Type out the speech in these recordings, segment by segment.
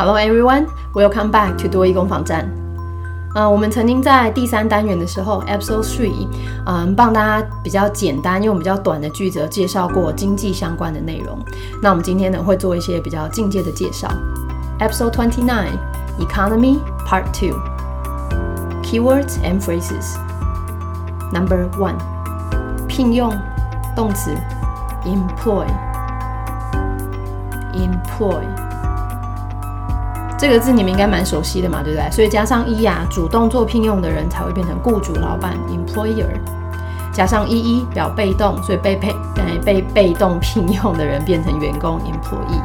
Hello everyone, welcome back to 多益攻防战。呃，我们曾经在第三单元的时候，Episode Three，嗯，帮大家比较简单用比较短的句子介绍过经济相关的内容。那我们今天呢会做一些比较进阶的介绍。Episode Twenty Nine, Economy Part Two, Keywords and Phrases. Number one，聘用动词 employ，employ。 这个字你们应该蛮熟悉的嘛，对不对？所以加上一呀，主动做聘用的人才会变成雇主、老板 （employer）。加上一一表被动，所以被配呃被被动聘用的人变成员工 （employee）。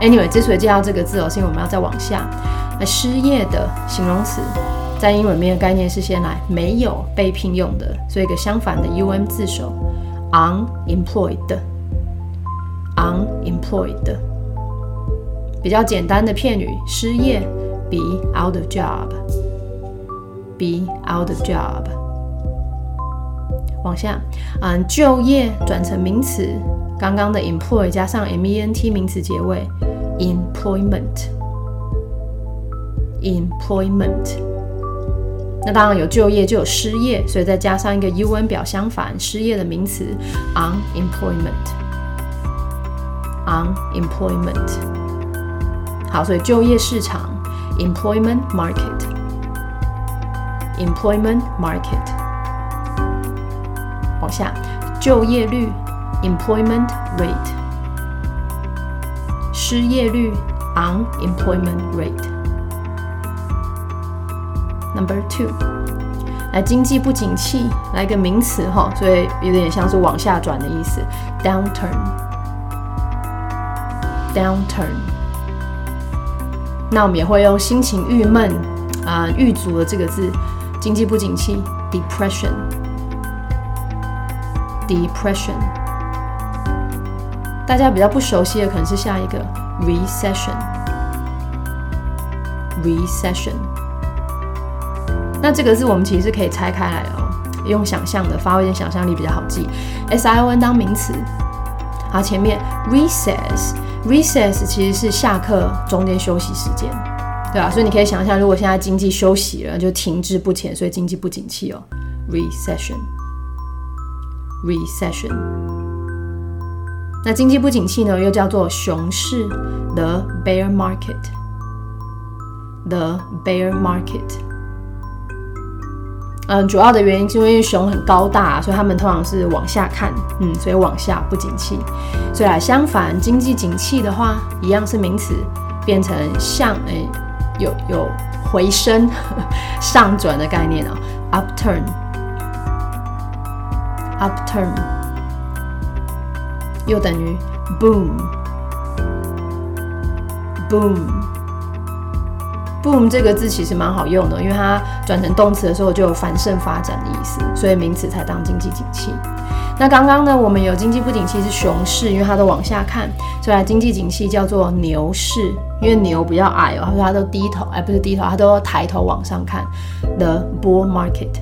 Anyway，之所以介绍这个字哦，是因为我们要再往下。那失业的形容词在英文里面的概念是先来没有被聘用的，所以一个相反的 um 字首 unemployed，unemployed。比较简单的片语，失业，be out of job，be out of job。往下，嗯，就业转成名词，刚刚的 employ 加上 ment 名词结尾，employment，employment。那当然有就业就有失业，所以再加上一个 un 表相反，失业的名词，unemployment，unemployment。好，所以就业市场，employment market，employment market。往下，就业率，employment rate，失业率，unemployment rate。Number two，来经济不景气，来个名词哈，所以有点像是往下转的意思，downturn，downturn。那我们也会用心情郁闷啊、郁卒的这个字，经济不景气，depression，depression。大家比较不熟悉的可能是下一个 recession，recession。那这个字我们其实是可以拆开来哦，用想象的，发挥一点想象力比较好记。s i o n 当名词，好，前面 recess。Recess 其实是下课中间休息时间，对吧？所以你可以想象，如果现在经济休息了，就停滞不前，所以经济不景气哦。Recession，Recession。那经济不景气呢，又叫做熊市，the bear market，the bear market。嗯，主要的原因是因为熊很高大，所以他们通常是往下看，嗯，所以往下。不景气。所以啊，相反，经济景气的话，一样是名词，变成向诶有有回升、上转的概念哦，upturn，upturn，又等于 boom，。boom boom 这个字其实蛮好用的，因为它转成动词的时候就有繁盛发展的意思，所以名词才当经济景气。那刚刚呢，我们有经济不景气是熊市，因为它都往下看，所以经济景气叫做牛市，因为牛比较矮哦，他说它都低头，哎，不是低头，它都抬头往上看。The bull market，the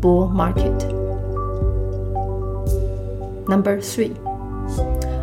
bull market。Number three。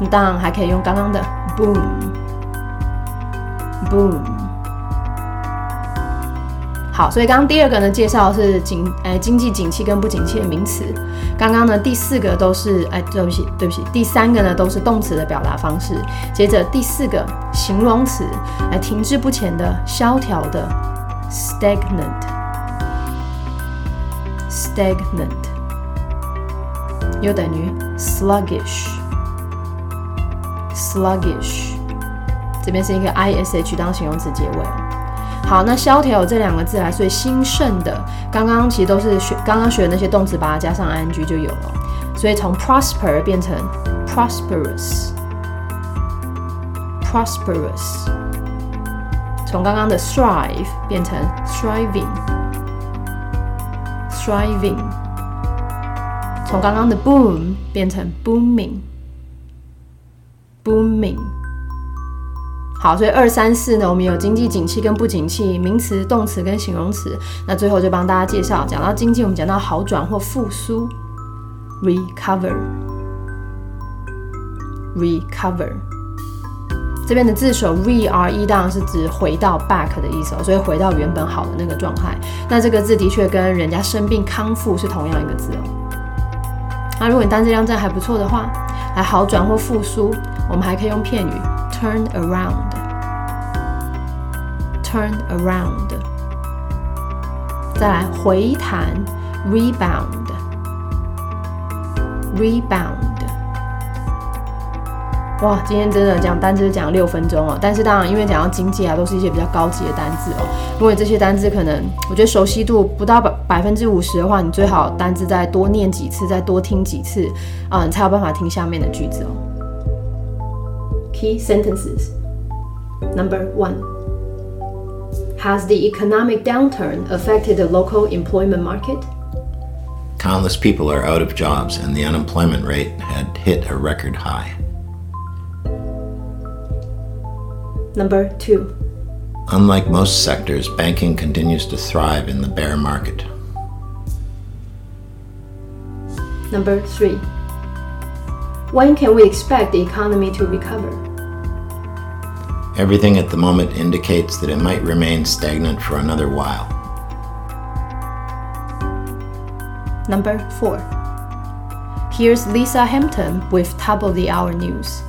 你当然还可以用刚刚的 boom，boom。好，所以刚刚第二个呢，介绍是景，哎，经济景气跟不景气的名词。刚刚呢，第四个都是，哎，对不起，对不起，第三个呢都是动词的表达方式。接着第四个形容词，哎，停滞不前的、萧条的，stagnant，stagnant，又等于 sluggish。sluggish，这边是一个 ish 当形容词结尾。好，那萧条这两个字来，所以兴盛的，刚刚其实都是学刚刚学的那些动词，把它加上 ing 就有了。所以从 prosper 变成 prosperous，prosperous。从刚刚的 strive 变成 striving，striving。从刚刚的 boom 变成 booming Booming，。好，所以二三四呢，我们有经济景气跟不景气，名词、动词跟形容词。那最后就帮大家介绍，讲到经济，我们讲到好转或复苏，recover，recover。这边的字首 re r e 当然是指回到 back 的意思哦，所以回到原本好的那个状态。那这个字的确跟人家生病康复是同样一个字哦。那如果你单字量真的还不错的话，好转或复苏，我们还可以用片语 turn around，turn around。再来回弹 rebound，rebound。哇，今天真的讲单词讲六分钟哦，但是当然，因为讲到经济啊，都是一些比较高级的单字哦。因为这些单字可能，我觉得熟悉度不到百百分之五十的话，你最好单字再多念几次，再多听几次啊，你才有办法听下面的句子哦。Key sentences number one: Has the economic downturn affected the local employment market? Countless people are out of jobs, and the unemployment rate had hit a record high. Number two. Unlike most sectors, banking continues to thrive in the bear market. Number three. When can we expect the economy to recover? Everything at the moment indicates that it might remain stagnant for another while. Number four. Here's Lisa Hampton with top of the hour news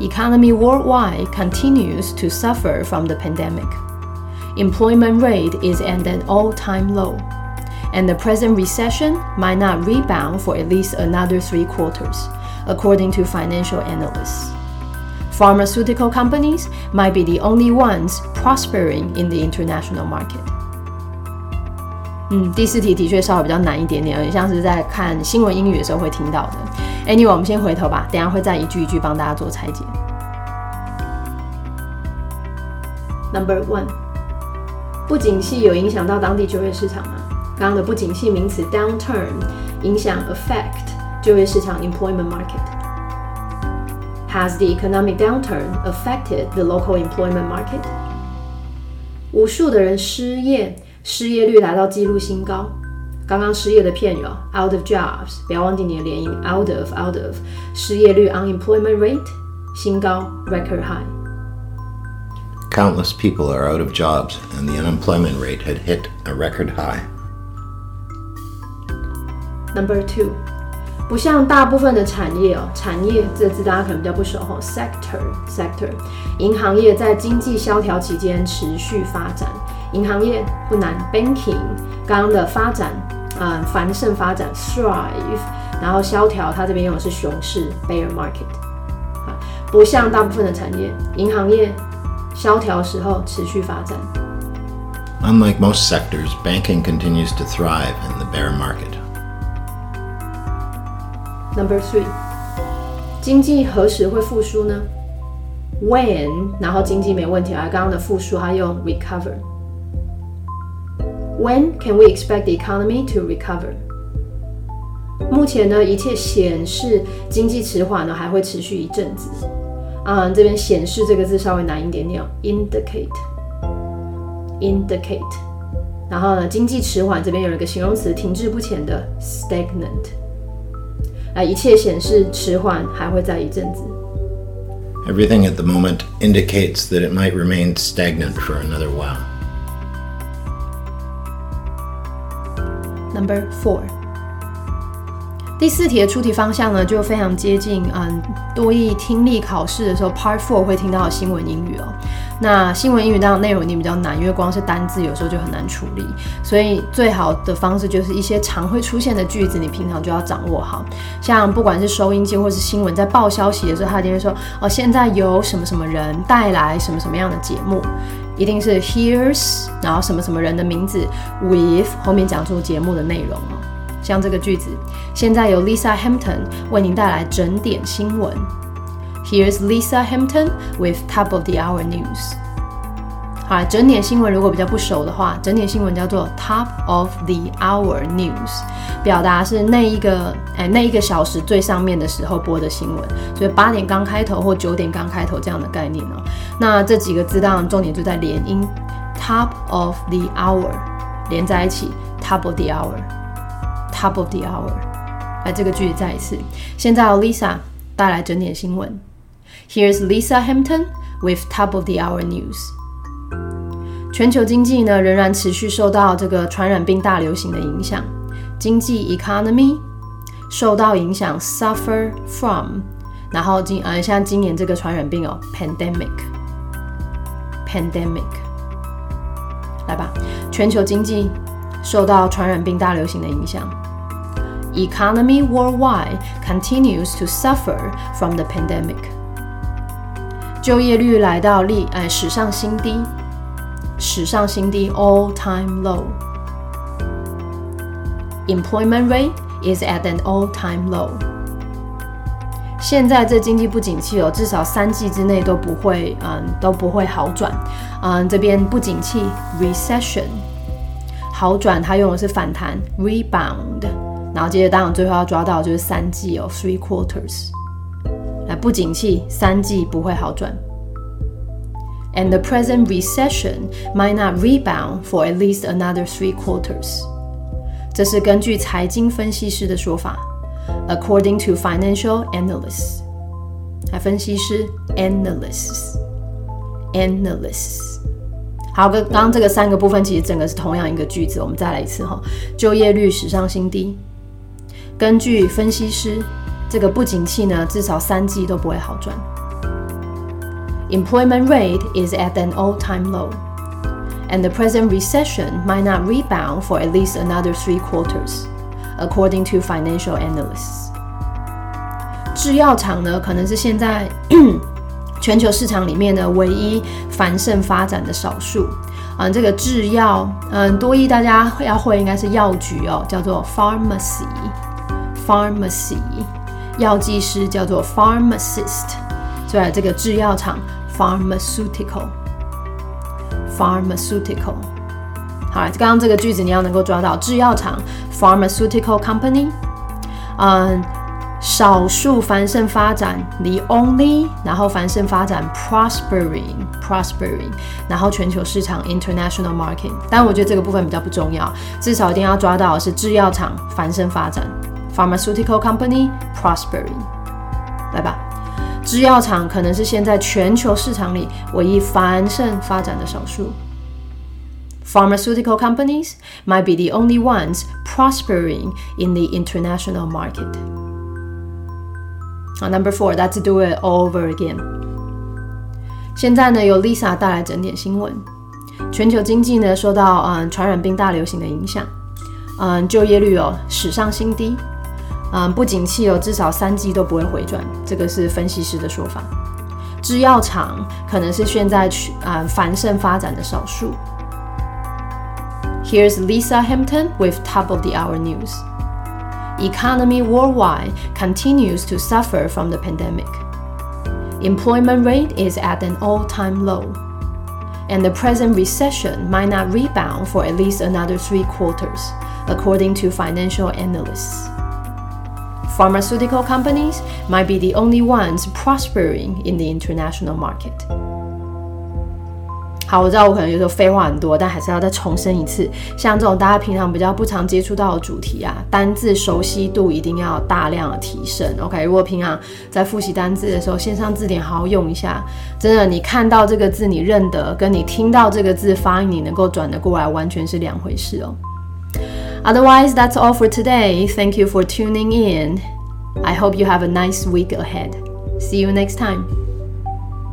economy worldwide continues to suffer from the pandemic. Employment rate is at an all-time low, and the present recession might not rebound for at least another three quarters, according to financial analysts. Pharmaceutical companies might be the only ones prospering in the international market. 嗯，第四题的确稍微比较难一点点，有点像是在看新闻英语的时候会听到的。 Anyway，我们先回头吧，等下会再一句一句帮大家做拆解。Number one，不景气有影响到当地就业市场吗？刚刚的不景气名词 downturn 影响 affect 就业市场 employment market。Has the economic downturn affected the local employment market？无数的人失业。失业率来到纪录新高。刚刚失业的片语哦，out of jobs，不要忘记你的连音，out of，out of，失业率 unemployment rate 新高 record high。Countless people are out of jobs, and the unemployment rate had hit a record high. Number two，不像大部分的产业哦，产业这个字大家可能比较不熟哦，sector，sector，银行业在经济萧条期间持续发展。银行业不难，banking 刚刚的发展， 嗯，繁盛发展，thrive，然后萧条，它这边用的是熊市，bear market，啊，不像大部分的产业，银行业萧条时候持续发展。Unlike most sectors, banking continues to thrive in the bear market. Number three，经济何时会复苏呢？When，然后经济没问题啊，刚刚的复苏它用 recover。 When can we expect the economy to recover？目前呢，一切显示经济迟缓呢，还会持续一阵子。啊，这边显示这个字稍微难一点点，indicate，indicate。然后呢，经济迟缓这边有一个形容词，停滞不前的，stagnant。啊，一切显示迟缓还会再一阵子。Everything at the moment indicates that it might remain stagnant for another while. Number four，第四题的出题方向呢，就非常接近嗯多义听力考试的时候，Part Four 会听到的新闻英语哦。那新闻英语当然内容一定比较难，因为光是单字有时候就很难处理，所以最好的方式就是一些常会出现的句子，你平常就要掌握好。像不管是收音机或是新闻，在报消息的时候，他一定会说哦，现在有什么什么人带来什么什么样的节目。一定是 here's，然后什么什么人的名字 with 后面讲述节目的内容哦。像这个句子，现在由 Lisa Hampton 为您带来整点新闻。Here's Lisa Hampton with top of the hour news。好，整点新闻如果比较不熟的话，整点新闻叫做 Top of the Hour News，表达是那一个哎那一个小时最上面的时候播的新闻，所以八点刚开头或九点刚开头这样的概念哦。那这几个字当然重点就在连音，Top of the Hour 连在一起，Top of the Hour，Top of the Hour。来，这个句子再一次。现在 Lisa 带来整点新闻。Here's Lisa Hampton with Top of the Hour News。全球经济呢仍然持续受到这个传染病大流行的影响，经济 economy 受到影响 suffer from，然后今呃像今年这个传染病哦 pandemic pandemic，来吧，全球经济受到传染病大流行的影响，economy worldwide continues to suffer from the pandemic，就业率来到历呃史上新低。史上新低 all time low. Employment rate is at an all time low. 现在这经济不景气哦，至少三季之内都不会，嗯，都不会好转。嗯，这边不景气 recession，好转它用的是反弹 rebound，然后接着当然最后要抓到就是三季哦 three quarters。来，不景气三季不会好转。And the present recession might not rebound for at least another three quarters. 这是根据财经分析师的说法，according to financial analysts。来，分析师 analysts，analysts。好，跟刚刚这个三个部分其实整个是同样一个句子，我们再来一次哈。就业率史上新低，根据分析师，这个不景气呢，至少三季都不会好转。employment rate is at an all-time low, and the present recession might not rebound for at least another three quarters, according to financial analysts. 制药厂呢，可能是现在全球市场里面呢唯一繁盛发展的少数。嗯，这个制药，嗯，多一大家要会应该是药局哦，叫做 pharmacy，pharmacy，药剂师叫做 pharmacist，所以这个制药厂 pharmaceutical pharmaceutical 好，刚刚这个句子你要能够抓到制药厂 pharmaceutical company，嗯，少数繁盛发展 the only，然后繁盛发展 prospering prospering，然后全球市场 international market。但我觉得这个部分比较不重要，至少一定要抓到的是制药厂繁盛发展 pharmaceutical company prospering，来吧。制药厂可能是现在全球市场里唯一繁盛发展的少数。Pharmaceutical companies might be the only ones prospering in the international market. Uh, number four, let's do it all over again. 现在呢，由 Lisa 带来整点新闻。全球经济呢受到嗯传染病大流行的影响，嗯就业率哦史上新低。嗯，不景气哦，至少三季都不会回转，这个是分析师的说法。制药厂可能是现在去啊繁盛发展的少数。Here's Lisa Hampton with top of the hour news. Economy worldwide continues to suffer from the pandemic. Employment rate is at an all-time low. And the present recession might not rebound for at least another three quarters, according to financial analysts. Pharmaceutical companies might be the only ones prospering in the international market. 好，我知道我可能有时候废话很多，但还是要再重申一次，像这种大家平常比较不常接触到的主题啊，单字熟悉度一定要大量的提升。OK，如果平常在复习单字的时候，线上字典好好用一下，真的，你看到这个字你认得，跟你听到这个字发音你能够转得过来，完全是两回事哦。Otherwise, that's all for today. Thank you for tuning in. I hope you have a nice week ahead. See you next time.